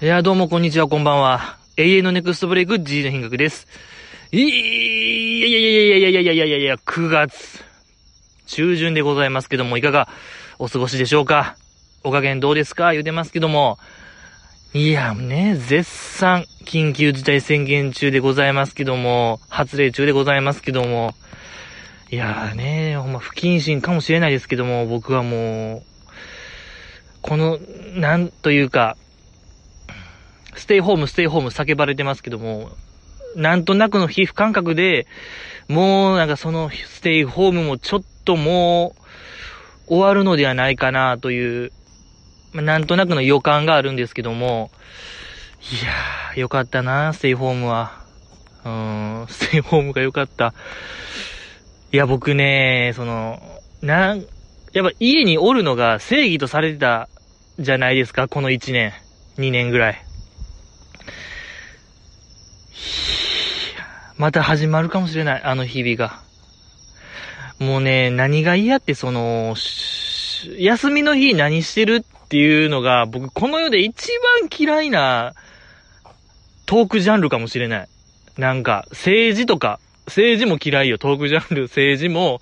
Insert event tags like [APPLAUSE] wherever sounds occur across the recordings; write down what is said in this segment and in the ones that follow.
いや、どうもこんにちは、こんばんは。永遠のネクストブレイク G の品格です。いやいやいやいやいやいやいやいやいやいや、9月中旬でございますけども、いかがお過ごしでしょうか？お加減どうですか？言うてますけども、いや、ね、絶賛、緊急事態宣言中でございますけども、発令中でございますけども、いやーね、ほんま不謹慎かもしれないですけども、僕はもう、この、なんというか、ステイホーム、ステイホーム叫ばれてますけども、なんとなくの皮膚感覚で、もうなんかそのステイホームもちょっともう終わるのではないかなという、なんとなくの予感があるんですけども、いやー、よかったな、ステイホームは。うーん、ステイホームがよかった。いや、僕ね、その、なん、やっぱ家におるのが正義とされてたじゃないですか、この1年、2年ぐらい。また始まるかもしれない、あの日々が。もうね、何が嫌ってその、休みの日何してるっていうのが、僕この世で一番嫌いなトークジャンルかもしれない。なんか、政治とか、政治も嫌いよ、トークジャンル、政治も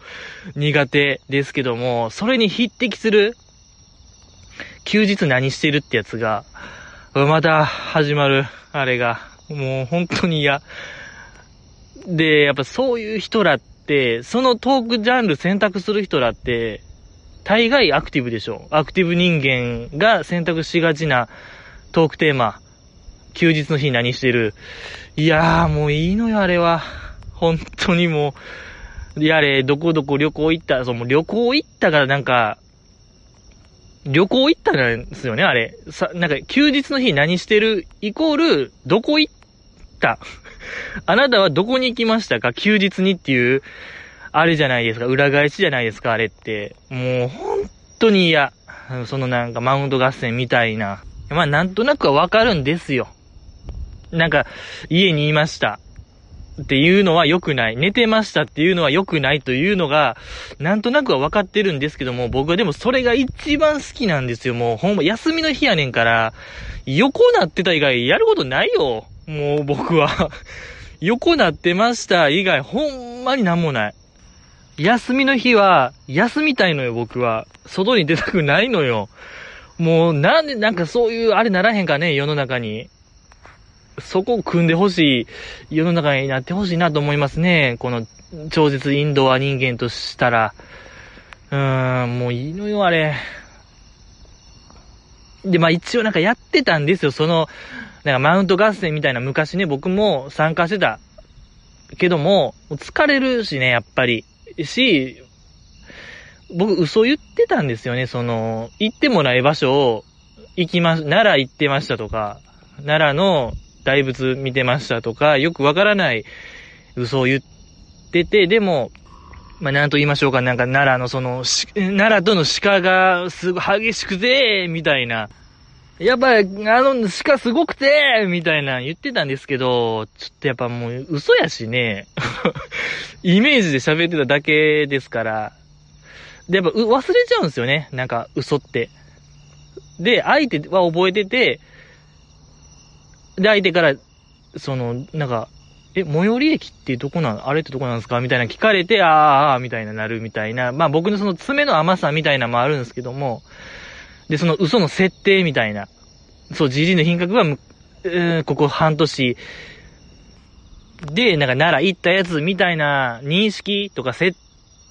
苦手ですけども、それに匹敵する、休日何してるってやつが、また始まる、あれが、もう本当に嫌。で、やっぱそういう人らって、そのトークジャンル選択する人らって、大概アクティブでしょ。アクティブ人間が選択しがちなトークテーマ。休日の日何してるいやーもういいのよ、あれは。本当にもう。やれ、どこどこ旅行行った、そう、もう旅行行ったからなんか、旅行行ったんですよね、あれ。さ、なんか、休日の日何してるイコール、どこ行った？[LAUGHS] あなたはどこに行きましたか？休日にっていう、あれじゃないですか。裏返しじゃないですか、あれって。もう、本当に嫌。そのなんか、マウント合戦みたいな。まあ、なんとなくはわかるんですよ。なんか、家にいました。っていうのは良くない。寝てましたっていうのは良くないというのが、なんとなくは分かってるんですけども、僕はでもそれが一番好きなんですよ。もうほんま休みの日やねんから、横なってた以外やることないよ。もう僕は。[LAUGHS] 横なってました以外ほんまになんもない。休みの日は、休みたいのよ、僕は。外に出たくないのよ。もう、なんで、なんかそういう、あれならへんかね、世の中に。そこを組んでほしい世の中になってほしいなと思いますね。この超絶インドア人間としたら。うーん、もういいのよ、あれ。で、まあ一応なんかやってたんですよ。その、なんかマウント合戦みたいな昔ね、僕も参加してた。けども、疲れるしね、やっぱり。し、僕嘘言ってたんですよね。その、行ってもない場所を行きま、奈良行ってましたとか、奈良の大仏見てましたとか、よくわからない嘘を言ってて、でも、まあ、なんと言いましょうか、なんか奈良のその、奈良との鹿がすごい激しくて、みたいな。やっぱ、あの鹿すごくて、みたいな言ってたんですけど、ちょっとやっぱもう嘘やしね。[LAUGHS] イメージで喋ってただけですから。で、やっぱ忘れちゃうんですよね。なんか嘘って。で、相手は覚えてて、で、相手から、その、なんか、え、最寄り駅ってどこなんあれってどこなんですか？みたいな聞かれて、あーあ、みたいななるみたいな。まあ僕のその爪の甘さみたいなのもあるんですけども、で、その嘘の設定みたいな。そう、GG の品格はむ、うーんここ半年、で、なんか奈良行ったやつみたいな認識とか設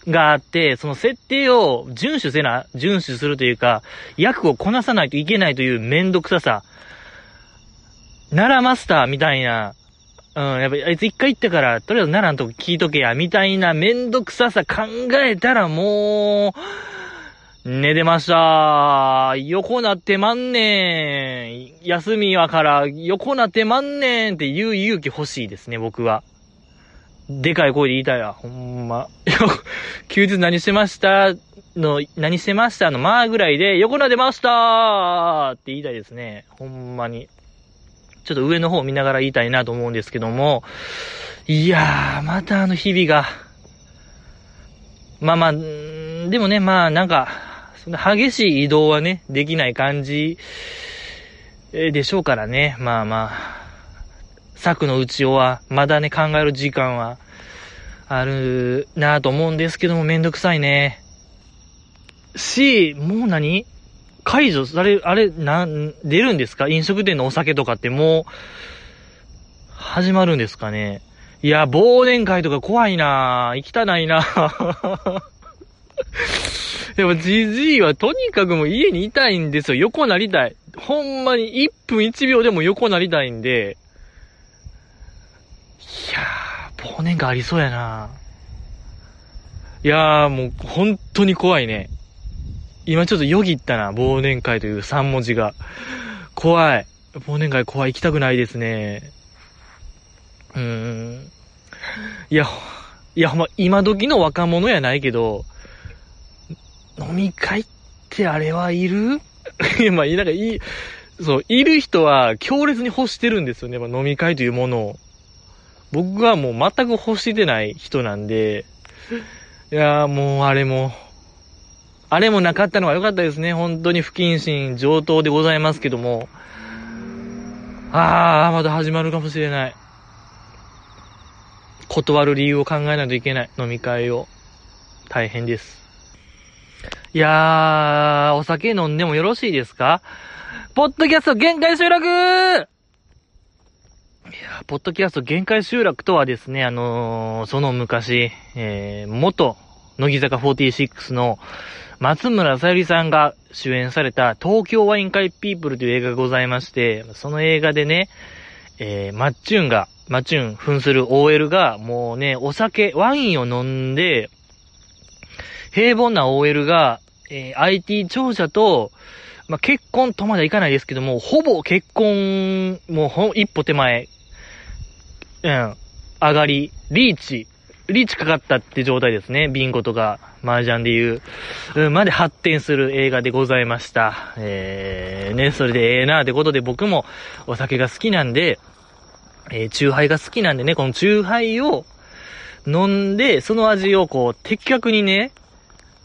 があって、その設定を遵守せな、遵守するというか、役をこなさないといけないというめんどくささ。奈良マスターみたいな、うん、やっぱあいつ一回行ったから、とりあえず奈良のとこ聞いとけや、みたいなめんどくささ考えたらもう、寝てました。横なってまんねん。休みはから横なってまんねんって言う勇気欲しいですね、僕は。でかい声で言いたいわ、ほんま。[LAUGHS] 休日何してましたの、何してましたの、まあぐらいで、横なってましたって言いたいですね。ほんまに。ちょっと上の方を見ながら言いたいなと思うんですけども、いやー、またあの日々が、まあまあ、でもね、まあなんか、そんな激しい移動はね、できない感じでしょうからね。まあまあ。策のうちは、まだね、考える時間は、あるなぁと思うんですけども、めんどくさいね。し、もう何？解除され、あれ、なん、出るんですか？飲食店のお酒とかってもう、始まるんですかね？いや、忘年会とか怖いなぁ。行きたないなぁ。でも、じじいはとにかくもう家にいたいんですよ。横なりたい。ほんまに1分1秒でも横なりたいんで。いやー、忘年会ありそうやないやー、もう本当に怖いね。今ちょっとよぎったな、忘年会という3文字が。怖い。忘年会怖い。行きたくないですね。うーん。いや、いや、ほんま、今時の若者やないけど、飲み会ってあれはいる？いや、まあ、なんかいい、そう、いる人は強烈に欲してるんですよね、まあ、飲み会というものを。僕はもう全く欲してない人なんで、いやもうあれも、あれもなかったのが良かったですね。本当に不謹慎上等でございますけども。あー、まだ始まるかもしれない。断る理由を考えないといけない。飲み会を。大変です。いやー、お酒飲んでもよろしいですか？ポッドキャスト限界集落いや、ポッドキャスト限界集落とはですね、あのー、その昔、えー、元、乃木坂46の松村さゆりさんが主演された東京ワイン会ピープルという映画がございまして、その映画でね、えー、マッチュンが、マッチュン扮する OL が、もうね、お酒、ワインを飲んで、平凡な OL が、えー IT 長者と、まあ、結婚とまではいかないですけども、ほぼ結婚、もうほ、一歩手前、うん、上がり、リーチ、リーチかかったって状態ですね。ビンゴとか、麻雀でいう、うん、まで発展する映画でございました。えー、ね、それでええなーってことで僕もお酒が好きなんで、えー、チューハイが好きなんでね、このチューハイを飲んで、その味をこう、的確にね、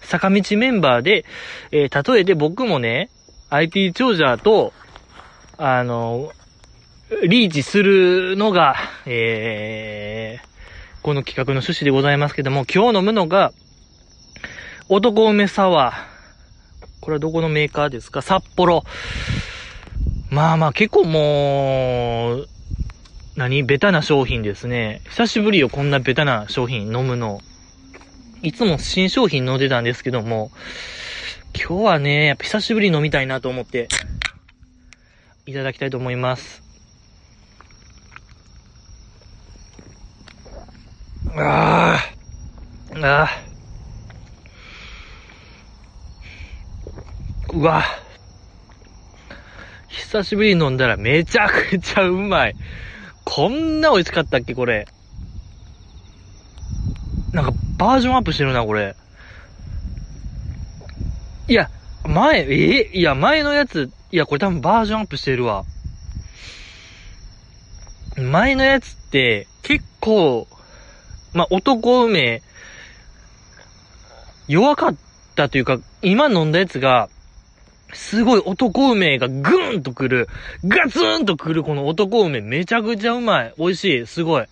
坂道メンバーで、えー、例えて僕もね、IT 長者と、あの、リーチするのが、えー、この企画の趣旨でございますけども、今日飲むのが、男梅サワー。これはどこのメーカーですか？札幌。まあまあ結構もう、何？ベタな商品ですね。久しぶりよ、こんなベタな商品飲むの。いつも新商品飲んでたんですけども、今日はね、やっぱ久しぶりに飲みたいなと思って、いただきたいと思います。ああ、ああ。うわ。久しぶりに飲んだらめちゃくちゃうまい。こんな美味しかったっけ、これ。なんか、バージョンアップしてるな、これ。いや、前、え？いや、前のやつ、いや、これ多分バージョンアップしてるわ。前のやつって、結構、まあ、男梅、弱かったというか、今飲んだやつが、すごい男梅がグーンとくる、ガツンとくるこの男梅めちゃくちゃうまい。美味しい。すごい。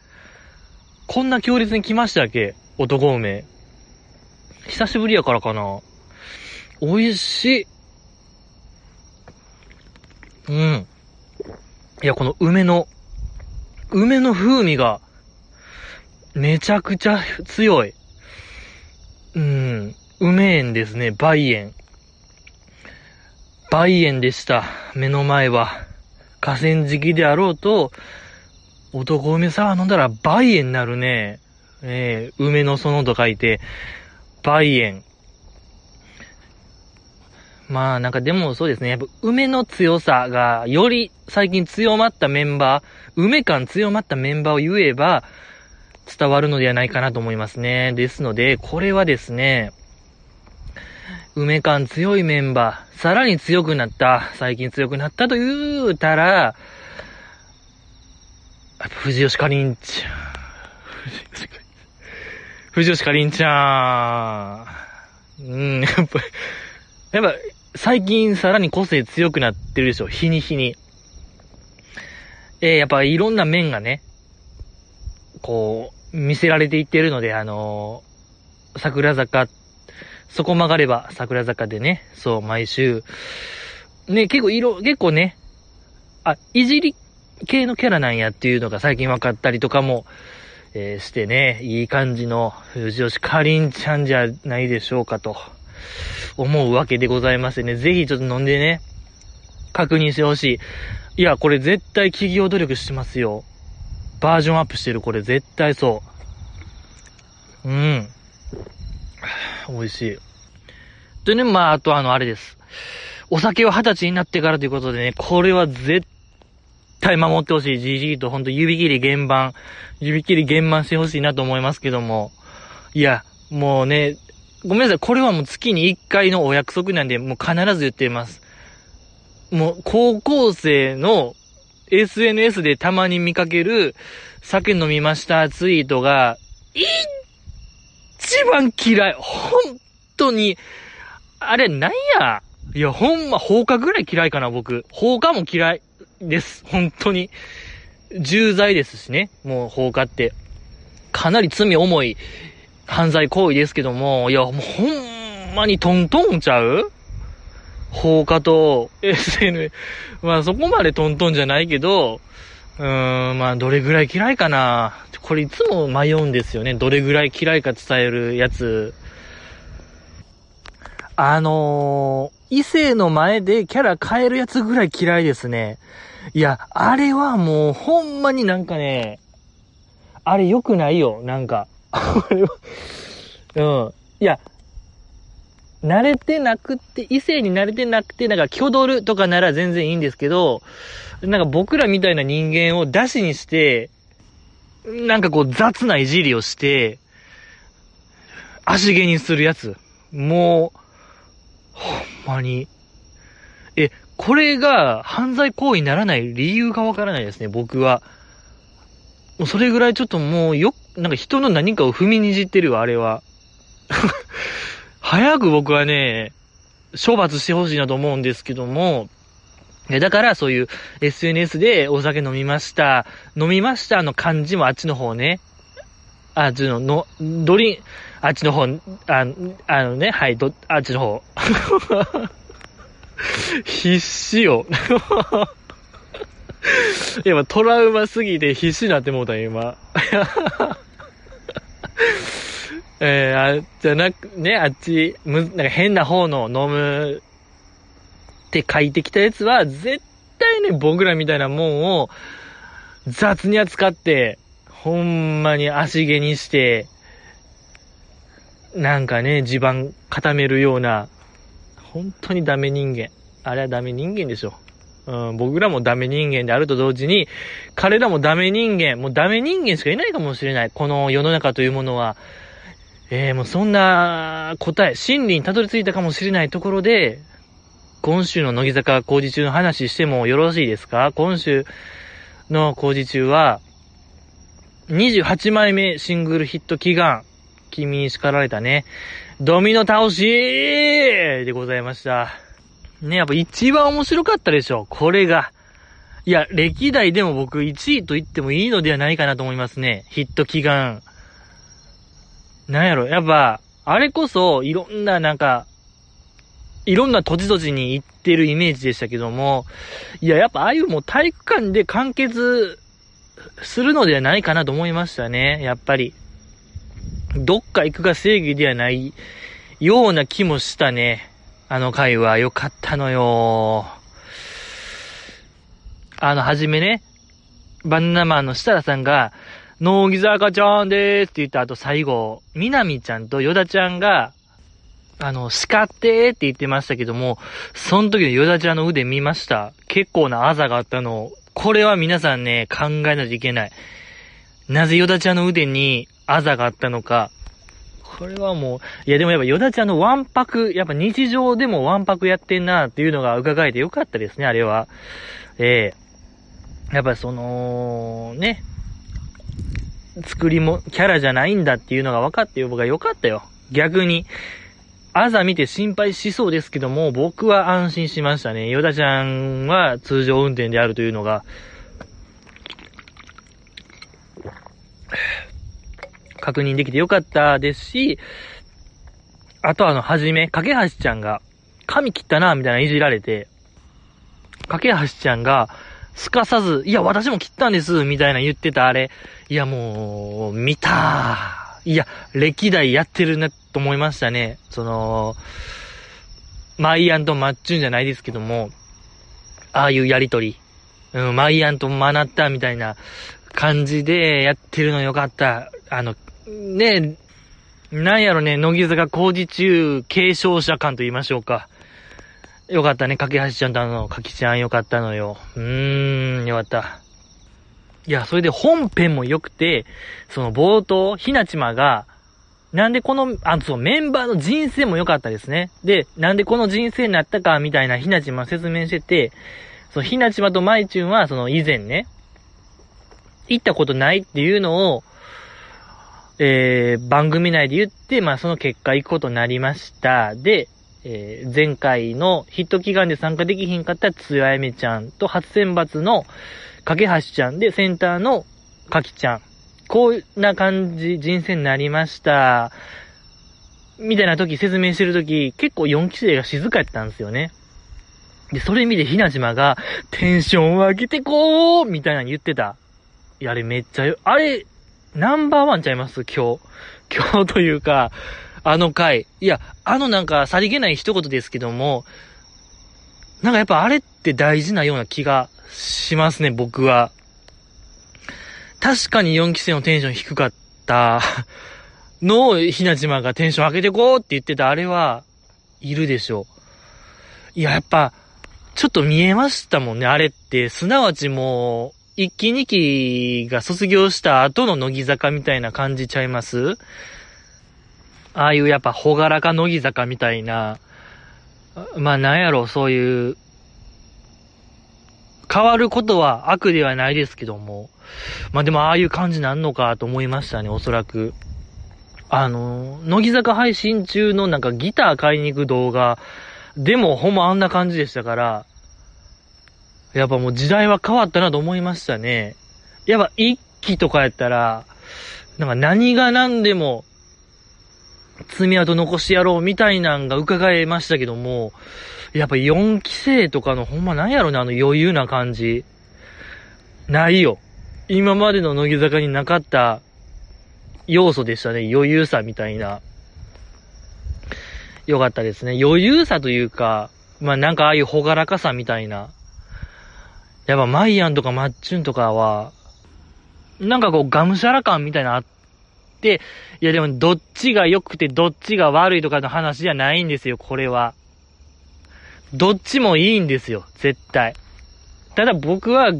こんな強烈に来ましたっけ？男梅。久しぶりやからかな。美味しい。うん。いや、この梅の、梅の風味が、めちゃくちゃ強い。うん。梅園ですね。梅園。梅園でした。目の前は。河川敷であろうと、男梅サワー飲んだら梅園になるね。えー、梅の園と書いて、梅園。まあなんかでもそうですね。やっぱ梅の強さがより最近強まったメンバー、梅感強まったメンバーを言えば伝わるのではないかなと思いますね。ですので、これはですね、梅感強いメンバー、さらに強くなった、最近強くなったと言うたら、藤吉かりんちゃん。藤吉かりんちゃん。うん、やっぱ、やっぱ、最近さらに個性強くなってるでしょ。日に日に。えー、やっぱいろんな面がね、こう、見せられていってるので、あのー、桜坂、そこ曲がれば桜坂でね、そう、毎週、ね、結構色、結構ね、あ、いじり系のキャラなんやっていうのが最近分かったりとかも、えー、してね、いい感じの藤吉かりんちゃんじゃないでしょうかと、思うわけでございましてね、ぜひちょっと飲んでね、確認してほしい。いや、これ絶対企業努力してますよ。バージョンアップしてる、これ絶対そう。うん。美味しい。でね、まあ、あとあの、あれです。お酒を二十歳になってからということでね、これは絶対守ってほしい。じじいとほんと指切り原版、指切り原版してほしいなと思いますけども。いや、もうね、ごめんなさい。これはもう月に一回のお約束なんで、もう必ず言っています。もう、高校生の SNS でたまに見かける、酒飲みましたツイートが、一番嫌い。本当に、あれ、なんや？いや、ほんま、放火ぐらい嫌いかな、僕。放火も嫌いです。本当に。重罪ですしね。もう放火って。かなり罪重い犯罪行為ですけども、いや、もうほんまにトントンちゃう？放火と SNS、[LAUGHS] まあそこまでトントンじゃないけど、うーん、まあどれぐらい嫌いかな。これいつも迷うんですよね。どれぐらい嫌いか伝えるやつ。あのー、異性の前でキャラ変えるやつぐらい嫌いですね。いや、あれはもうほんまになんかね、あれ良くないよ、なんか。[LAUGHS] うん。いや、慣れてなくって、異性に慣れてなくて、なんか、挙取るとかなら全然いいんですけど、なんか僕らみたいな人間を出しにして、なんかこう雑ないじりをして、足毛にするやつ。もう、ほんまに。え、これが犯罪行為にならない理由がわからないですね、僕は。もうそれぐらいちょっともうよ、なんか人の何かを踏みにじってるわ、あれは。早く僕はね、処罰してほしいなと思うんですけども、だからそういう SNS でお酒飲みました、飲みましたの漢字もあっちの方ね、あっちの、の、ドリン、あっちの方、ああのね、はい、ど、あっちの方。[LAUGHS] 必死よ。[LAUGHS] 今、トラウマすぎて必死になってもうた今。えー、あ、じゃなく、ね、あっち、む、なんか変な方の飲むって書いてきたやつは、絶対ね、僕らみたいなもんを雑に扱って、ほんまに足毛にして、なんかね、地盤固めるような、本当にダメ人間。あれはダメ人間でしょ。うん、僕らもダメ人間であると同時に、彼らもダメ人間、もうダメ人間しかいないかもしれない。この世の中というものは。えー、もうそんな答え、真理にたどり着いたかもしれないところで、今週の乃木坂工事中の話してもよろしいですか？今週の工事中は、28枚目シングルヒット祈願、君に叱られたね、ドミノ倒しでございました。ね、やっぱ一番面白かったでしょ、これが。いや、歴代でも僕1位と言ってもいいのではないかなと思いますね。ヒット祈願。なんやろ、やっぱ、あれこそ、いろんななんか、いろんな土地土地に行ってるイメージでしたけども、いや、やっぱああいうもう体育館で完結するのではないかなと思いましたね、やっぱり。どっか行くが正義ではないような気もしたね。あの回は良かったのよ。あの、はじめね、バナナマンの設楽さんが、ノーギザ赤ちゃんでーすって言った後最後、みなみちゃんとヨダちゃんが、あの、叱ってーって言ってましたけども、その時のヨダちゃんの腕見ました。結構なあざがあったのこれは皆さんね、考えないといけない。なぜヨダちゃんの腕にあざがあったのか。これはもう、いやでもやっぱヨダちゃんのワンパク、やっぱ日常でもワンパクやってんなっていうのが伺えてよかったですね、あれは。ええー、やっぱその、ね、作りも、キャラじゃないんだっていうのが分かってよ、僕は良かったよ。逆に。朝見て心配しそうですけども、僕は安心しましたね。ヨダちゃんは通常運転であるというのが、確認できてよかったですし、あとあの、はじめ、架橋ちゃんが、髪切ったな、みたいないじられて、架橋ちゃんが、すかさず、いや、私も切ったんです、みたいな言ってたあれ、いや、もう、見たいや、歴代やってるな、と思いましたね。その、マイアンとマッチュンじゃないですけども、ああいうやりとり。うん、マイアンとマナッタみたいな感じでやってるのよかった。あの、ねなんやろね、乃木坂工事中継承者感と言いましょうか。よかったね、かけはしちゃんとあの、かきちゃんよかったのよ。うーん、よかった。いや、それで本編も良くて、その冒頭、ひなちまが、なんでこの、あ、そう、メンバーの人生も良かったですね。で、なんでこの人生になったか、みたいなひなちま説明してて、そのひなちまとまいちゅんは、その以前ね、行ったことないっていうのを、えー、番組内で言って、まあその結果行くことになりました。で、えー、前回のヒット祈願で参加できひんかったつやめちゃんと初選抜のかけはしちゃんでセンターのかきちゃん。こうな感じ、人生になりました。みたいな時、説明してる時、結構4期生が静かやったんですよね。で、それ見てひなじまが、テンションを上げてこうみたいなの言ってた。いや、あれめっちゃよ、あれ、ナンバーワンちゃいます？今日。[LAUGHS] 今日というか、あの回。いや、あのなんか、さりげない一言ですけども、なんかやっぱあれって大事なような気がしますね、僕は。確かに4期生のテンション低かった [LAUGHS] のを、ひなじまがテンション上げてこうって言ってたあれは、いるでしょう。いや、やっぱ、ちょっと見えましたもんね、あれって。すなわちもう、一期二期が卒業した後の乃木坂みたいな感じちゃいます？ああいうやっぱほがらか乃木坂みたいな、まあなんやろ、そういう、変わることは悪ではないですけども、まあでもああいう感じなんのかと思いましたね、おそらく。あの、乃木坂配信中のなんかギター買いに行く動画、でもほんまあんな感じでしたから、やっぱもう時代は変わったなと思いましたね。やっぱ一期とかやったら、なんか何が何でも、爪痕残しやろうみたいなんが伺えましたけども、やっぱ4期生とかのほんまなんやろね、あの余裕な感じ。ないよ。今までの乃木坂になかった要素でしたね。余裕さみたいな。よかったですね。余裕さというか、まあなんかああいうほがらかさみたいな。やっぱマイアンとかマッチュンとかは、なんかこう、がむしゃら感みたいなあって、いやでもどっちが良くてどっちが悪いとかの話じゃないんですよ、これは。どっちもいいんですよ、絶対。ただ僕は、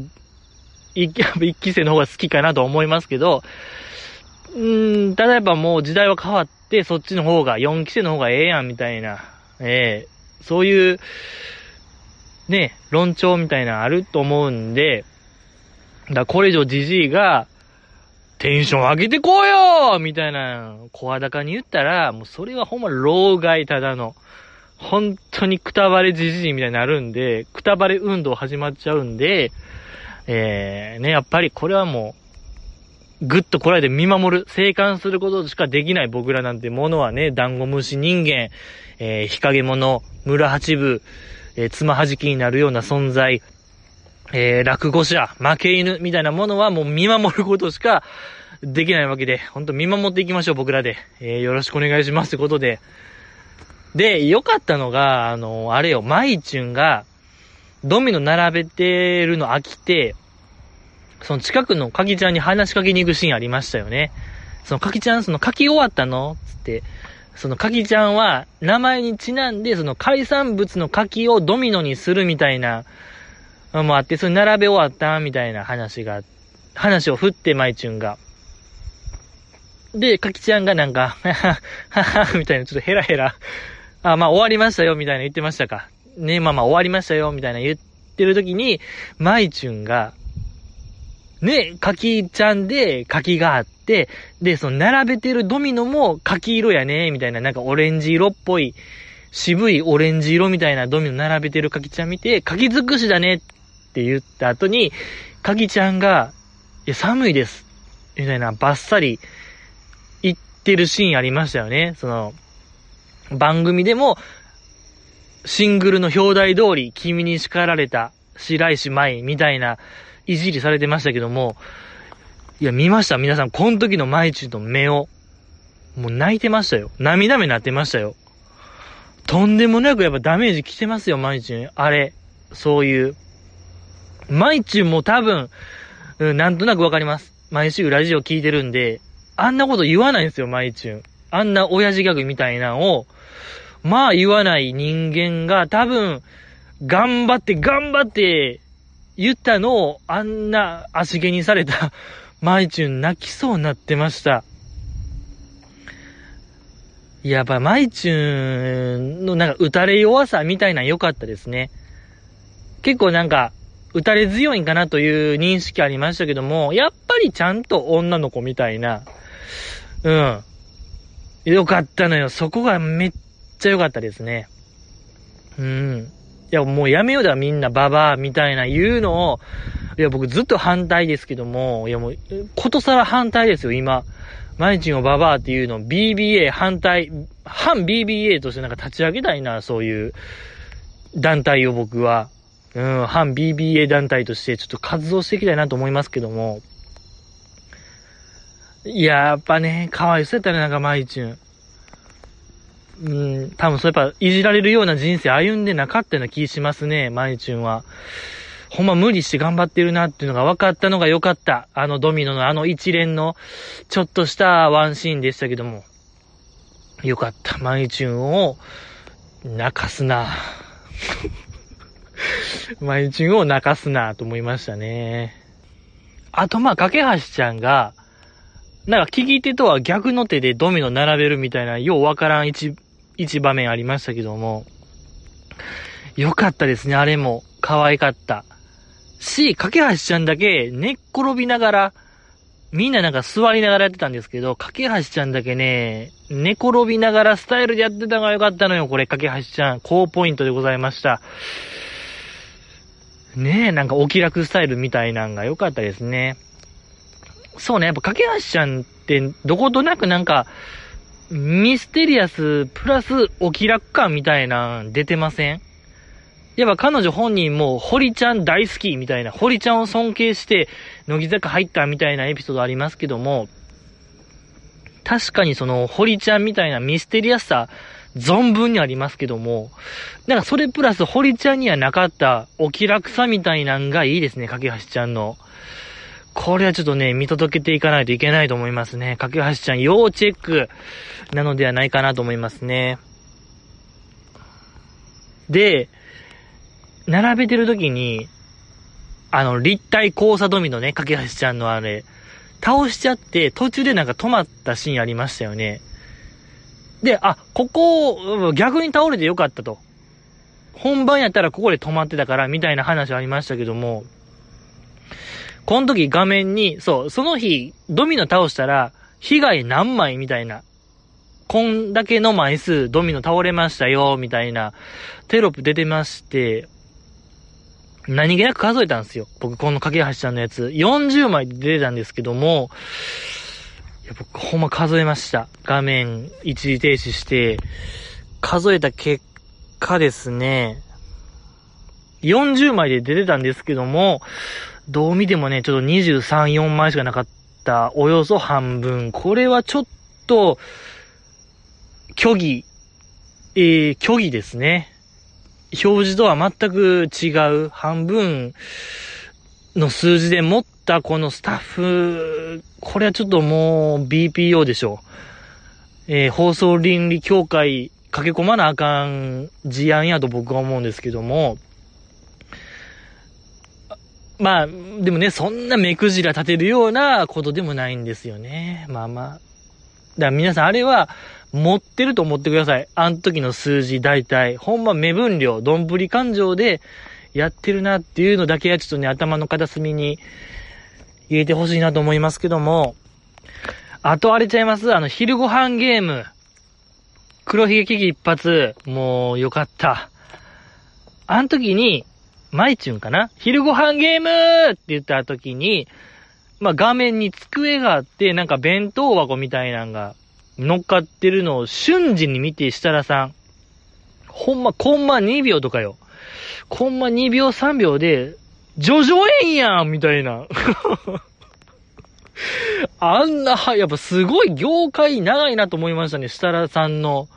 一期生の方が好きかなと思いますけど、うん、ただやっぱもう時代は変わって、そっちの方が、4期生の方がええやん、みたいな。ええそういう、ね、論調みたいなのあると思うんで、だこれ以上じじいが、テンション上げてこうよみたいな、声高に言ったら、もうそれはほんま老害ただの、本当にくたばれじじいみたいになるんで、くたばれ運動始まっちゃうんで、えー、ね、やっぱりこれはもう、ぐっとこらえて見守る、生還することしかできない僕らなんてものはね、ダンゴムシ人間、えー、日陰者、村八部、えー、つまはじきになるような存在、えー、落語者、負け犬みたいなものはもう見守ることしかできないわけで、ほんと見守っていきましょう、僕らで。えー、よろしくお願いしますってことで。で、良かったのが、あの、あれよ、マイチュンが、ドミノ並べてるの飽きて、その近くのカキちゃんに話しかけに行くシーンありましたよね。そのカキちゃん、その書き終わったの？つって、その柿ちゃんは、名前にちなんで、その海産物の柿をドミノにするみたいな、もあって、それ並べ終わったみたいな話が、話を振って、マイチュンが。で、柿ちゃんがなんか、はは、はは、みたいな、ちょっとヘラヘラ、あ、まあ終わりましたよ、みたいな言ってましたか。ね、まあまあ終わりましたよ、みたいな言ってる時に、マイチュンが、ね、柿ちゃんで柿があって、で、その並べてるドミノも柿色やね、みたいな、なんかオレンジ色っぽい、渋いオレンジ色みたいなドミノ並べてる柿ちゃん見て、柿尽くしだねって言った後に、柿ちゃんが、いや、寒いです。みたいな、バッサリ言ってるシーンありましたよね。その、番組でも、シングルの表題通り、君に叱られた、白石舞みたいな、いじりされてましたけども、いや、見ました？皆さん、この時の舞中の目を。もう泣いてましたよ。涙目なってましたよ。とんでもなくやっぱダメージ来てますよ、舞中。あれ。そういう。舞中も多分、うん、なんとなくわかります。毎週ラジオ聞いてるんで、あんなこと言わないんですよ、毎週。あんな親父ギャグみたいなのを、まあ言わない人間が多分、頑張って頑張って言ったのをあんな足毛にされた [LAUGHS] マイチュン泣きそうになってました。やっぱマイチュンのなんか打たれ弱さみたいな良かったですね。結構なんか、打たれ強いんかなという認識ありましたけども、やっぱりちゃんと女の子みたいな、うん。よかったのよ。そこがめっちゃ良かったですね。うん。いや、もうやめようだ、みんなババアみたいな言うのを、いや、僕ずっと反対ですけども、いやもう、ことさら反対ですよ、今。マイチンをババアっていうのを BBA 反対、反 BBA としてなんか立ち上げたいな、そういう団体を僕は。うん、反 BBA 団体としてちょっと活動していきたいなと思いますけども。いや、やっぱね、かわいそうやったね、なんか、マイチュン。うん、多分そうやっぱ、いじられるような人生歩んでなかったような気しますね、マイチュンは。ほんま無理して頑張ってるなっていうのが分かったのが良かった。あのドミノのあの一連の、ちょっとしたワンシーンでしたけども。よかった。マイチュンを、泣かすな。[LAUGHS] マイチュンを泣かすなと思いましたね。あと、まあ、架橋ちゃんが、なんか、聞き手とは逆の手でドミノ並べるみたいな、ようわからん一、一場面ありましたけども、よかったですね、あれも。可愛かった。し、架橋ちゃんだけ寝っ転びながら、みんななんか座りながらやってたんですけど、架橋ちゃんだけね、寝転びながらスタイルでやってたのが良かったのよ、これ、架橋ちゃん。高ポイントでございました。ねえ、なんかお気楽スタイルみたいなんが良かったですね。そうね、やっぱ架橋ちゃんってどことなくなんか、ミステリアスプラスお気楽感みたいな出てません？やっぱ彼女本人も堀ちゃん大好きみたいな、堀ちゃんを尊敬して乃木坂入ったみたいなエピソードありますけども、確かにその堀ちゃんみたいなミステリアスさ、存分にありますけども、なんかそれプラス堀ちゃんにはなかったお気楽さみたいなんがいいですね、架橋ちゃんの。これはちょっとね、見届けていかないといけないと思いますね。架橋ちゃん要チェックなのではないかなと思いますね。で、並べてる時に、あの、立体交差ドミノね、架橋ちゃんのあれ、倒しちゃって、途中でなんか止まったシーンありましたよね。で、あ、ここ、逆に倒れてよかったと。本番やったらここで止まってたから、みたいな話ありましたけども、この時画面に、そう、その日、ドミノ倒したら、被害何枚みたいな。こんだけの枚数、ドミノ倒れましたよ、みたいな、テロップ出てまして、何気なく数えたんですよ。僕、この架橋ちゃんのやつ。40枚出てたんですけども、や、僕ほんま数えました。画面一時停止して、数えた結果ですね、40枚で出てたんですけども、どう見てもね、ちょっと23、4枚しかなかった、およそ半分。これはちょっと、虚偽、えー、虚偽ですね。表示とは全く違う半分の数字で持ったこのスタッフ、これはちょっともう BPO でしょう。えー、放送倫理協会駆け込まなあかん事案やと僕は思うんですけども、まあ、でもね、そんな目くじら立てるようなことでもないんですよね。まあまあ。だから皆さん、あれは、持ってると思ってください。あの時の数字、大体。ほんま目分量、どんぶり感情でやってるなっていうのだけはちょっとね、頭の片隅に入れてほしいなと思いますけども、あとあれちゃいます？あの、昼ご飯ゲーム。黒ひげ危機一発。もう、よかった。あの時に、マイチュンかな？昼ご飯ゲームって言った時に、まあ、画面に机があって、なんか弁当箱みたいなのが乗っかってるのを瞬時に見て設楽さん、ほんま、コンマ2秒とかよ。コンマ2秒3秒で、ジョジョ園やんみたいな。[LAUGHS] あんな、やっぱすごい業界長いなと思いましたね、設楽さんの。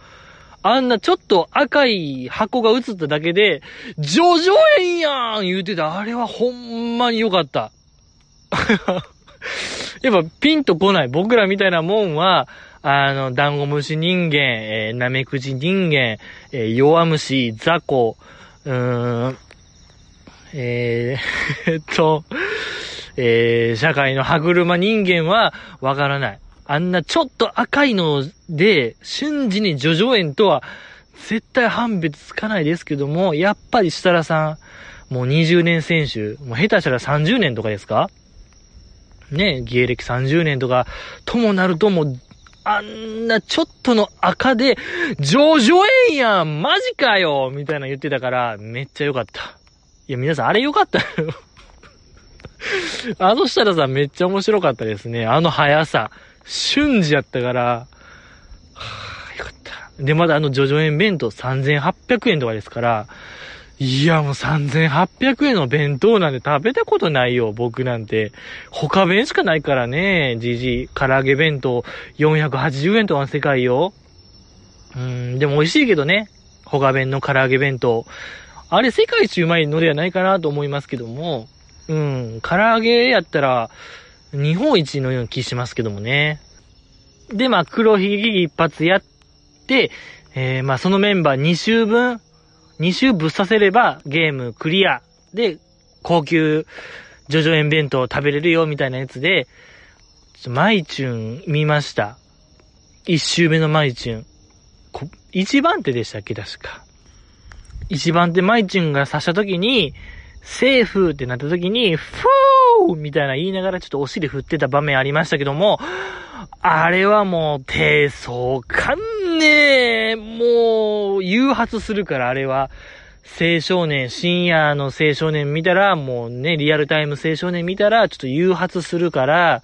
あんなちょっと赤い箱が映っただけで、ジョジョ園やん言うてた。あれはほんまに良かった。[LAUGHS] やっぱピンとこない。僕らみたいなもんは、あの、ダンゴムシ人間、えー、ナメクジ人間、えー、弱虫、ザコ、うーん、えー、[LAUGHS] えっと、えー、社会の歯車人間はわからない。あんなちょっと赤いので、瞬時に叙々苑とは絶対判別つかないですけども、やっぱり設楽さん、もう20年選手、もう下手したら30年とかですか？ね、芸歴30年とか、ともなるともう、あんなちょっとの赤で、上々園やんマジかよみたいな言ってたから、めっちゃ良かった。いや、皆さん、あれ良かったよ。[LAUGHS] あの設楽さんめっちゃ面白かったですね。あの速さ。瞬時やったから、はぁ、よかった。で、まだあの、ジョジョ園弁当3800円とかですから、いや、もう3800円の弁当なんて食べたことないよ、僕なんて。他弁しかないからね、じじ唐揚げ弁当480円とかの世界よ。うん、でも美味しいけどね。他弁の唐揚げ弁当。あれ世界一うまいのではないかなと思いますけども。うん、唐揚げやったら、日本一のような気しますけどもね。で、まあ、黒ひげ一発やって、えー、まあ、そのメンバー2周分、2周ぶっさせればゲームクリアで、高級ジョジョ園弁当食べれるよみたいなやつで、ちょマイチュン見ました。1周目のマイチュン。こ1番手でしたっけ？確か。1番手マイチュンが刺した時に、セーフってなった時に、フーみたいな言いながらちょっとお尻振ってた場面ありましたけども、あれはもう、低層感ねもう、誘発するから、あれは。青少年、深夜の青少年見たら、もうね、リアルタイム青少年見たら、ちょっと誘発するから、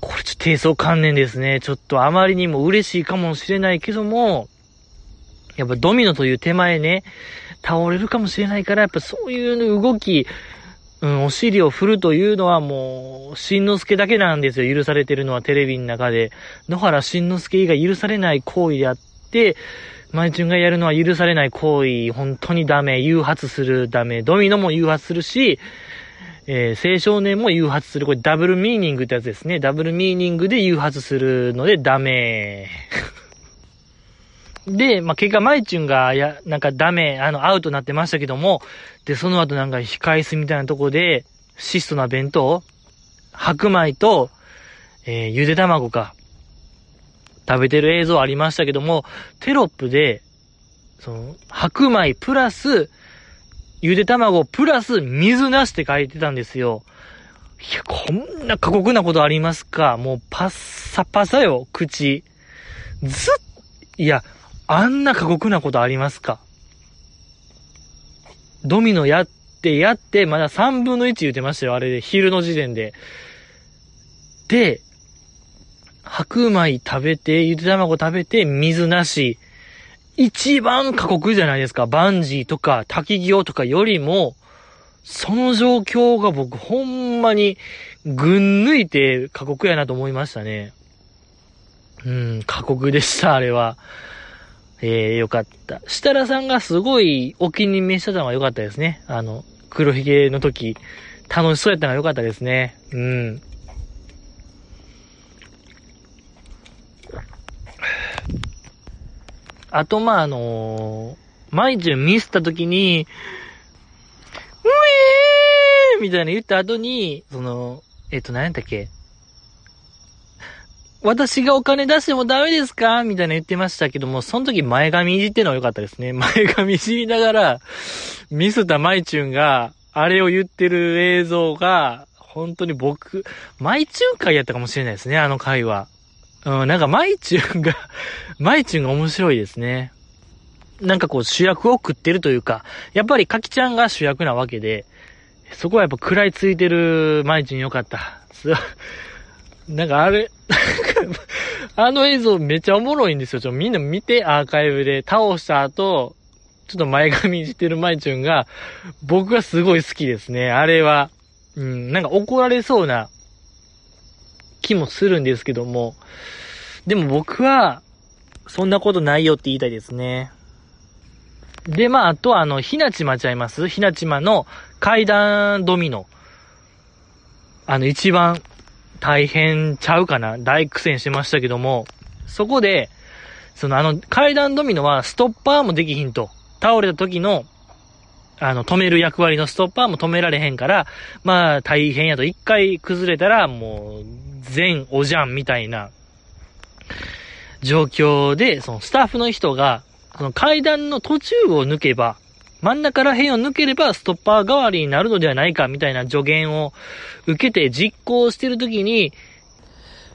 これちょっと低層観念ですね。ちょっとあまりにも嬉しいかもしれないけども、やっぱドミノという手前ね、倒れるかもしれないから、やっぱそういう動き、うん、お尻を振るというのはもう、しんのすけだけなんですよ。許されてるのはテレビの中で。野原しんのすけ以外許されない行為であって、マイチュンがやるのは許されない行為、本当にダメ、誘発するダメ、ドミノも誘発するし、えー、青少年も誘発する。これダブルミーニングってやつですね。ダブルミーニングで誘発するのでダメ。で、まあ、結果、マイチュンが、や、なんかダメ、あの、アウトになってましたけども、で、その後なんか控え室みたいなとこで、質素な弁当白米と、えー、ゆで卵か、食べてる映像ありましたけども、テロップで、その、白米プラス、ゆで卵プラス水なしって書いてたんですよ。いや、こんな過酷なことありますか？もうパッサパサよ、口。ずっ、いや、あんな過酷なことありますか？ドミノやってやって、まだ3分の1言ってましたよ、あれで、昼の時点で。で、白米食べて、ゆで卵食べて、水なし。一番過酷じゃないですか。バンジーとか滝行とかよりも、その状況が僕ほんまに群抜いて過酷やなと思いましたね。うん、過酷でした、あれは。えー、よかった。設楽さんがすごいお気に召したのが良かったですね。あの、黒ひげの時、楽しそうやったのが良かったですね。うん。あと、まあ、あのー、マイジュンミスった時に、うえーみたいな言った後に、その、えっと、何やったっけ？私がお金出してもダメですか？みたいな言ってましたけども、その時前髪いじってのは良かったですね。[LAUGHS] 前髪いじりながら、ミスタマイチュンが、あれを言ってる映像が、本当に僕、マイチュン会やったかもしれないですね、あの回は。うん、なんかマイチュンが [LAUGHS] マイチュンが面白いですね。なんかこう主役を食ってるというか、やっぱりカキちゃんが主役なわけで、そこはやっぱ食らいついてるマイチュンよかった。なんかあれ、[LAUGHS] あの映像めっちゃおもろいんですよ。ちょ、みんな見て、アーカイブで。倒した後、ちょっと前髪いじってるマイチュンが、僕はすごい好きですね。あれは。うん、なんか怒られそうな気もするんですけども。でも僕は、そんなことないよって言いたいですね。で、まあ、あとはあの、ひなちまちゃいます？ひなちまの階段ドミノ。あの、一番大変ちゃうかな大苦戦しましたけども、そこで、そのあの階段ドミノはストッパーもできひんと。倒れた時の、あの、止める役割のストッパーも止められへんから、まあ大変やと。一回崩れたらもう、全おじゃんみたいな状況で、そのスタッフの人が、その階段の途中を抜けば、真ん中ら辺を抜ければストッパー代わりになるのではないかみたいな助言を受けて実行してる時に、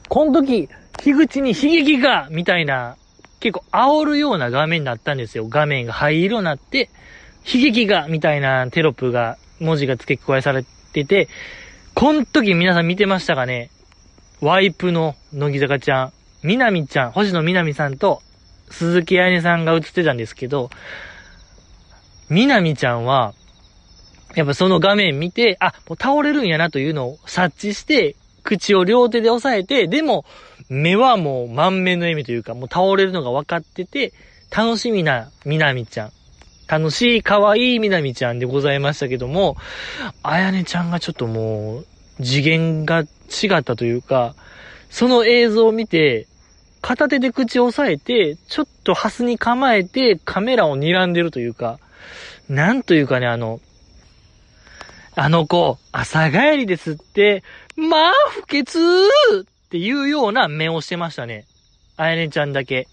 この時、樋口に悲劇がみたいな、結構煽るような画面になったんですよ。画面が灰色になって、悲劇がみたいなテロップが、文字が付け加えされてて、この時皆さん見てましたかねワイプの乃木坂ちゃん、みなみちゃん、星野みなみさんと鈴木彩音さんが映ってたんですけど、みなみちゃんは、やっぱその画面見て、あ、もう倒れるんやなというのを察知して、口を両手で押さえて、でも、目はもう満面の笑みというか、もう倒れるのが分かってて、楽しみなみなみちゃん。楽しい、可愛いみなみちゃんでございましたけども、あやねちゃんがちょっともう、次元が違ったというか、その映像を見て、片手で口を押さえて、ちょっとハスに構えてカメラを睨んでるというか、なんというかね、あの、あの子、朝帰りですって、まあ、不潔っていうような目をしてましたね。あやねちゃんだけ。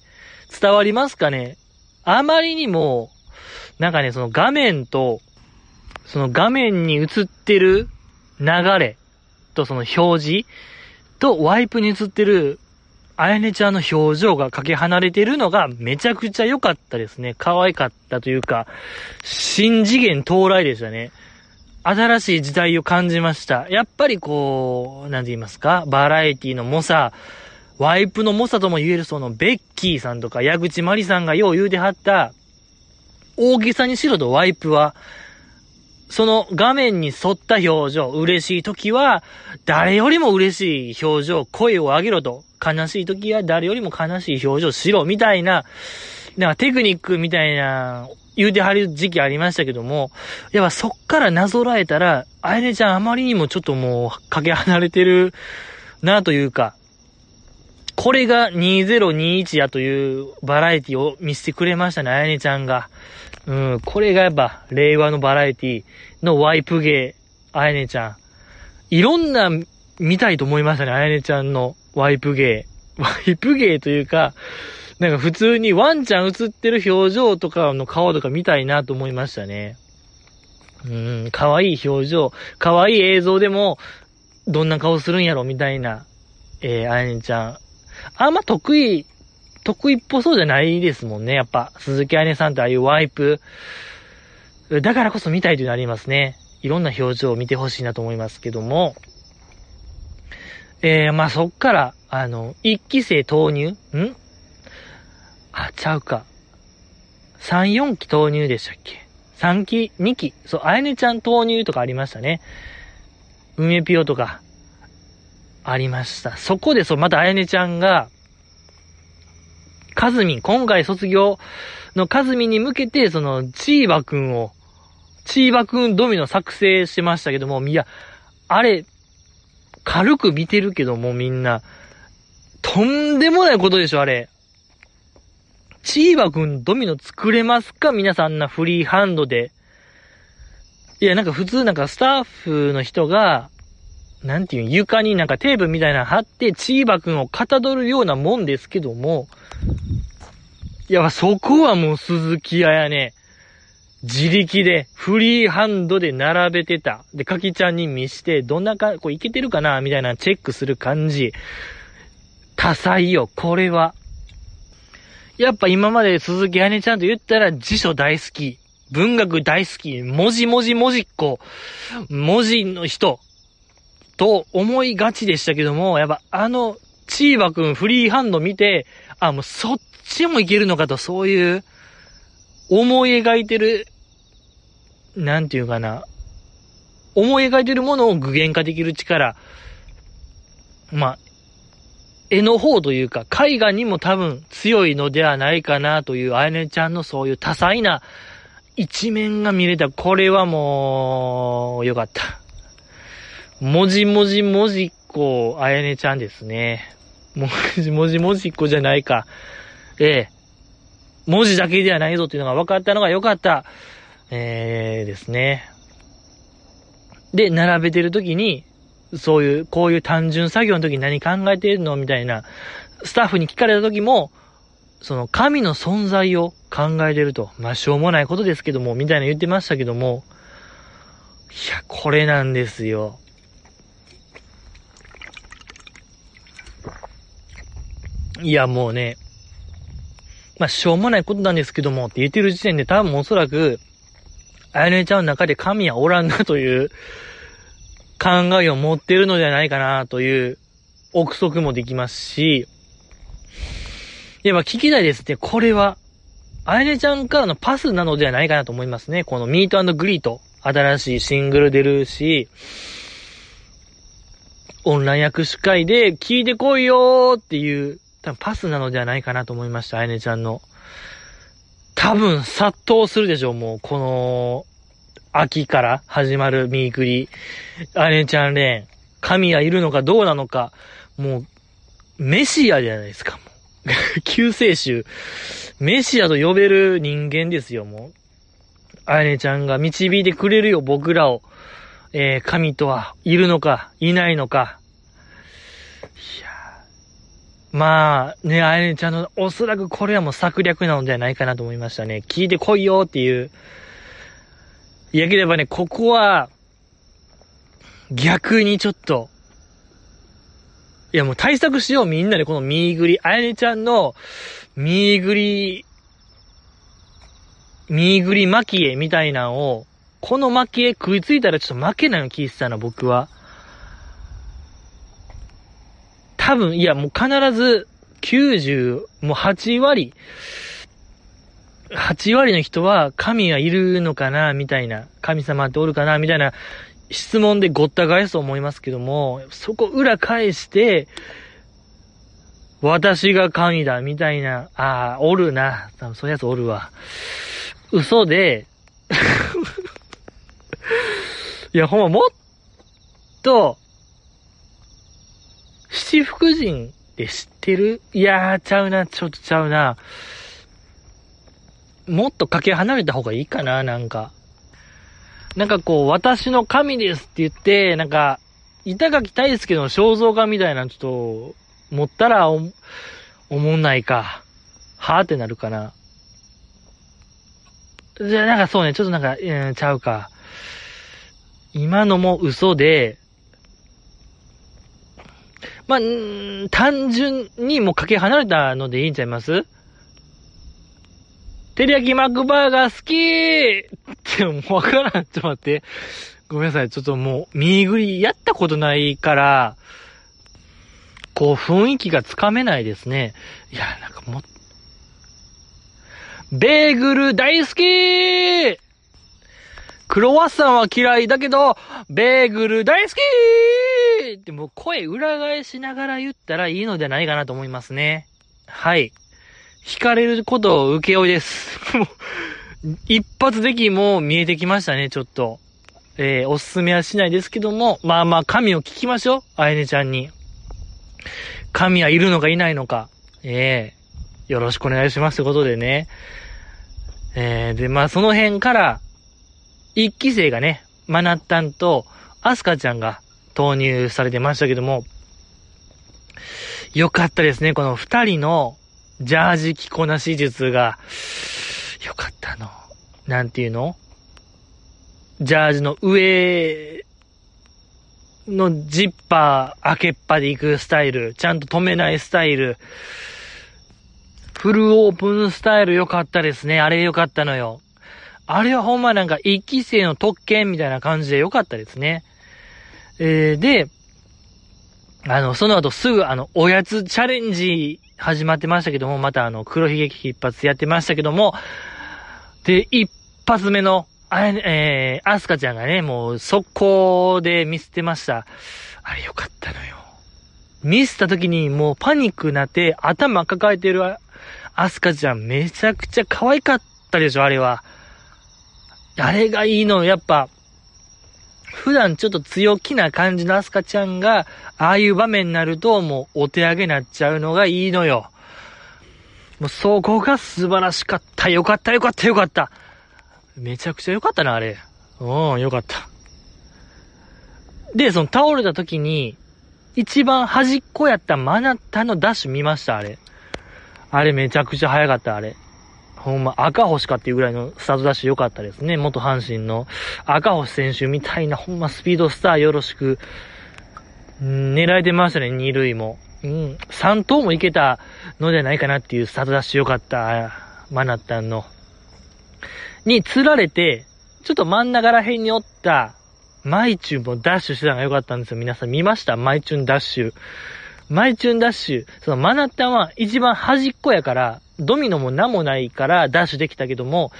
伝わりますかね？あまりにも、なんかね、その画面と、その画面に映ってる流れとその表示とワイプに映ってるあやねちゃんの表情がかけ離れてるのがめちゃくちゃ良かったですね。可愛かったというか、新次元到来でしたね。新しい時代を感じました。やっぱりこう、なんて言いますか、バラエティの猛者、ワイプの猛者とも言えるそのベッキーさんとか矢口まりさんがよう言うてはった、大げさにしろとワイプは、その画面に沿った表情、嬉しい時は、誰よりも嬉しい表情、声を上げろと。悲しい時は誰よりも悲しい表情しろ、みたいな、なんかテクニックみたいな、言うてはる時期ありましたけども、やっぱそっからなぞらえたら、あやねちゃんあまりにもちょっともう、かけ離れてるなというか、これが2021やというバラエティを見せてくれましたね、あやねちゃんが。うん、これがやっぱ、令和のバラエティのワイプ芸、あやねちゃん。いろんな見たいと思いましたね、あやねちゃんのワイプ芸。ワイプ芸というか、なんか普通にワンちゃん映ってる表情とかの顔とか見たいなと思いましたね。うん、可愛い表情、可愛い映像でも、どんな顔するんやろみたいな、えー、あやねちゃん。あんま得意、得意っぽそうじゃないですもんね、やっぱ。鈴木あやねさんってああいうワイプ。だからこそ見たいというのありますね。いろんな表情を見てほしいなと思いますけども。えー、まあ、そっから、あの、一期生投入？ん？あ、ちゃうか。三、四期投入でしたっけ？三期、二期。そう、あやねちゃん投入とかありましたね。梅ピオとか、ありました。そこで、そう、またあやねちゃんが、かずみ、今回卒業のかずみに向けて、その、チーバくんを、チーバくんドミノ作成しましたけども、いや、あれ、軽く見てるけどもみんな、とんでもないことでしょ、あれ。チーバくんドミノ作れますか？皆さんなフリーハンドで。いや、なんか普通なんかスタッフの人が、なんていう、床になんかテープみたいなの貼って、チーバくんをかたどるようなもんですけども、いや、そこはもう鈴木屋やね。自力で、フリーハンドで並べてた。で、かきちゃんに見して、どんなか、こういけてるかな？みたいなチェックする感じ。多彩よ、これは。やっぱ今まで鈴木あねちゃんと言ったら辞書大好き。文学大好き。文字文字文字っ子。文字の人。と思いがちでしたけども、やっぱあのチーバくんフリーハンド見て、あ、もうそっちもいけるのかと、そういう、思い描いてる、なんていうかな、思い描いてるものを具現化できる力、まあ、絵の方というか、絵画にも多分強いのではないかなという、あやねちゃんのそういう多彩な一面が見れた。これはもう、よかった。もじもじもじっこ、あやねちゃんですね。もじもじもじっこじゃないか。ええ。文字だけではないぞっていうのが分かったのがよかった。えー、ですね。で、並べてるときに、そういう、こういう単純作業の時に何考えてるのみたいな、スタッフに聞かれた時も、その神の存在を考えてると。まあ、しょうもないことですけども、みたいな言ってましたけども、いや、これなんですよ。いや、もうね、まあ、しょうもないことなんですけどもって言ってる時点で多分おそらく、あやねちゃんの中で神はおらんなという考えを持ってるのではないかなという憶測もできますし、やっぱ聞きたいですね。これは、あやねちゃんからのパスなのではないかなと思いますね。このミートグリート。新しいシングル出るし、オンライン握手会で聞いてこいよーっていう、多分パスなのではないかなと思いました。あやねちゃんの。多分殺到するでしょう、もう。この、秋から始まるミークリ、アレンちゃんレーン、神はいるのかどうなのか、もう、メシアじゃないですか、もう。救世主。メシアと呼べる人間ですよ、もう。アレちゃんが導いてくれるよ、僕らを。えー、神とはいるのか、いないのか。いやまあ、ね、あやねちゃんの、おそらくこれはもう策略なのではないかなと思いましたね。聞いてこいよっていう、いやければね、ここは、逆にちょっと、いやもう対策しようみんなでこのミーグリ、あやねちゃんの、ミーグリ、ミーグリ巻き絵みたいなのを、この巻絵食いついたらちょっと負けないの聞いてたの、僕は。多分、いやもう必ず、90、もう8割、8割の人は神はいるのかなみたいな、神様っておるかなみたいな質問でごった返すと思いますけども、そこ裏返して、私が神だ、みたいな、ああ、おるな。多分そういうやつおるわ。嘘で [LAUGHS] いや、ほんま、もっと、七福神って知ってる？いやー、ちゃうな、ちょっとちゃうな。もっとかけ離れた方がいいかな、なんか。なんかこう、私の神ですって言って、なんか、板垣大輔の肖像画みたいなちょっと、持ったらお、思んないか。はぁってなるかな。じゃあなんかそうね、ちょっとなんか、うん、ちゃうか。今のも嘘で、まあ、単純にもうかけ離れたのでいいんちゃいます？テリヤキマックバーガー好きってもうわからん。ちょっと待って。ごめんなさい。ちょっともう、ミーグリやったことないから、こう雰囲気がつかめないですね。いや、なんかもベーグル大好きクロワッサンは嫌いだけど、ベーグル大好きってもう声裏返しながら言ったらいいのではないかなと思いますね。はい。惹かれることを受け負いです。[LAUGHS] もう、一発的にも見えてきましたね、ちょっと。えー、おすすめはしないですけども、まあまあ、神を聞きましょう。あやねちゃんに。神はいるのかいないのか。ええー、よろしくお願いしますってことでね。えー、で、まあその辺から、一期生がね、マナッタンとアスカちゃんが投入されてましたけども、よかったですね、この二人のジャージ着こなし術が、よかったの。なんていうの？ジャージの上のジッパー開けっぱで行くスタイル、ちゃんと止めないスタイル、フルオープンスタイル良かったですね。あれ良かったのよ。あれはほんまなんか一期生の特権みたいな感じで良かったですね。えー、で、あの、その後すぐあの、おやつチャレンジ始まってましたけども、またあの、黒ひげ危機一発やってましたけども、で、一発目の、あれ、えー、アスカちゃんがね、もう速攻で見捨てました。あれよかったのよ。ミスった時にもうパニックになって頭抱えてるアスカちゃんめちゃくちゃ可愛かったでしょ、あれは。あれがいいの、やっぱ、普段ちょっと強気な感じのアスカちゃんが、ああいう場面になるともうお手上げになっちゃうのがいいのよ。もうそこが素晴らしかった。よかった、よかった、よかった。めちゃくちゃよかったな、あれ。うん、よかった。で、その倒れた時に、一番端っこやったマナッタのダッシュ見ました、あれ。あれめちゃくちゃ速かった、あれ。ほんま赤星かっていうぐらいのスタートダッシュ良かったですね。元阪神の赤星選手みたいなほんまスピードスターよろしく、狙えてましたね、二塁も。うん、三頭もいけたのではないかなっていうスタートダッシュ良かった、マナッタンの。に釣られて、ちょっと真ん中ら辺におったマイチュンもダッシュしてたのが良かったんですよ。皆さん見ました？マイチュンダッシュ。マイチュンダッシュ。そのマナッタンは一番端っこやから、ドミノも何もないからダッシュできたけども、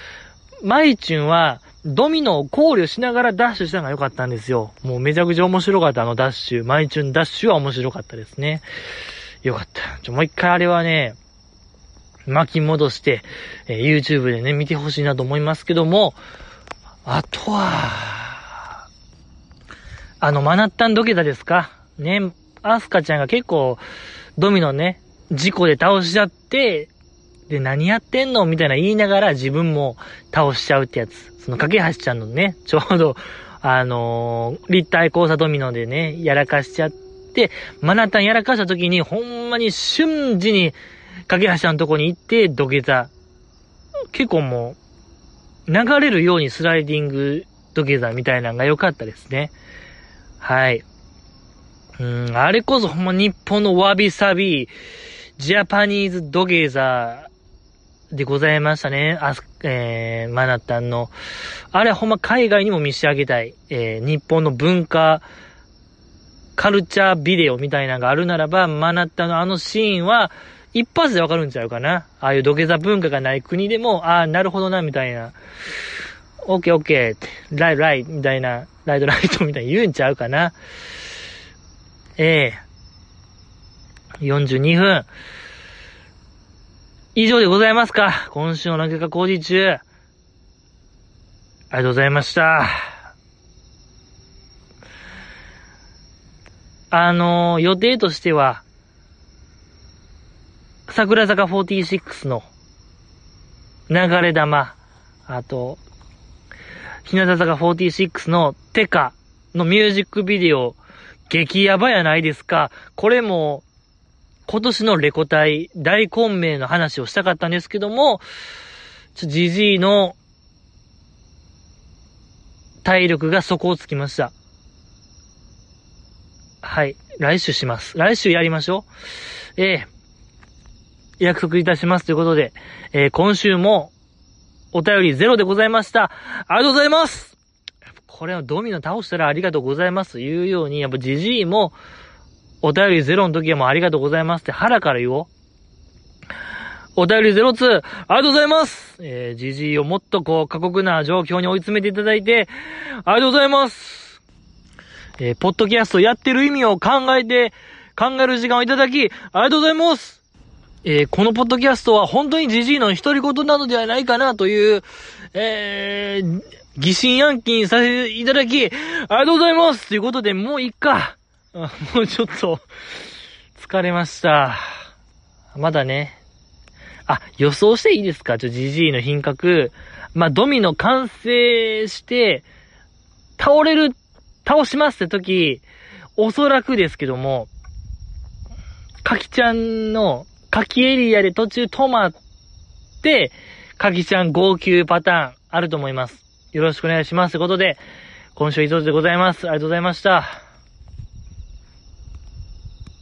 マイチュンはドミノを考慮しながらダッシュしたのが良かったんですよ。もうめちゃくちゃ面白かったあのダッシュ。マイチュンダッシュは面白かったですね。よかった。ちょ、もう一回あれはね、巻き戻して、えー、YouTube でね、見てほしいなと思いますけども、あとは、あの、マナッタン土下座ですか？ね、アスカちゃんが結構、ドミノね、事故で倒しちゃって、で、何やってんの？みたいな言いながら自分も倒しちゃうってやつ。その、架橋ちゃんのね、ちょうど、あのー、立体交差ドミノでね、やらかしちゃって、マナタンやらかした時に、ほんまに瞬時に、架橋ちゃんのとこに行って土下座。結構もう、流れるようにスライディング土下座みたいなのが良かったですね。はい。うん、あれこそほんま日本のわびさび、ジャパニーズ土下座でございましたね。あえー、マナタンの。あれほんま海外にも見せてあげたい。えー、日本の文化、カルチャービデオみたいなのがあるならば、マナッタのあのシーンは、一発でわかるんちゃうかな。ああいう土下座文化がない国でも、ああ、なるほどな、みたいな。オッケーオッケーって、ライトライト、みたいな、ライトライトみたいに言うんちゃうかな。ええー、42分。以上でございますか。今週の投げか工事中。ありがとうございました。あのー、予定としては、桜坂46の流れ玉、あと、日向坂46のテカのミュージックビデオ、激ヤバやないですか。これも、今年のレコ大大混迷の話をしたかったんですけども、ちょ、ジジイの体力が底をつきました。はい。来週します。来週やりましょう。ええー、約束いたしますということで、えー、今週もお便りゼロでございました。ありがとうございますこれはドミノ倒したらありがとうございますと言うように、やっぱジジイも、お便りゼロの時はもうありがとうございますって腹から言おう。お便りゼロツー、ありがとうございますえー、ジジイをもっとこう、過酷な状況に追い詰めていただいて、ありがとうございますえー、ポッドキャストやってる意味を考えて、考える時間をいただき、ありがとうございますえー、このポッドキャストは本当にジジイの独り言なのではないかなという、えー、疑心暗鬼にさせていただき、ありがとうございますということで、もういっか。[LAUGHS] もうちょっと、疲れました。まだね。あ、予想していいですか？ちょ、ジジイの品格。まあ、ドミノ完成して、倒れる、倒しますって時、おそらくですけども、かきちゃんの柿エリアで途中止まって、柿ちゃん号泣パターンあると思います。よろしくお願いします。ということで、今週以上でございます。ありがとうございました。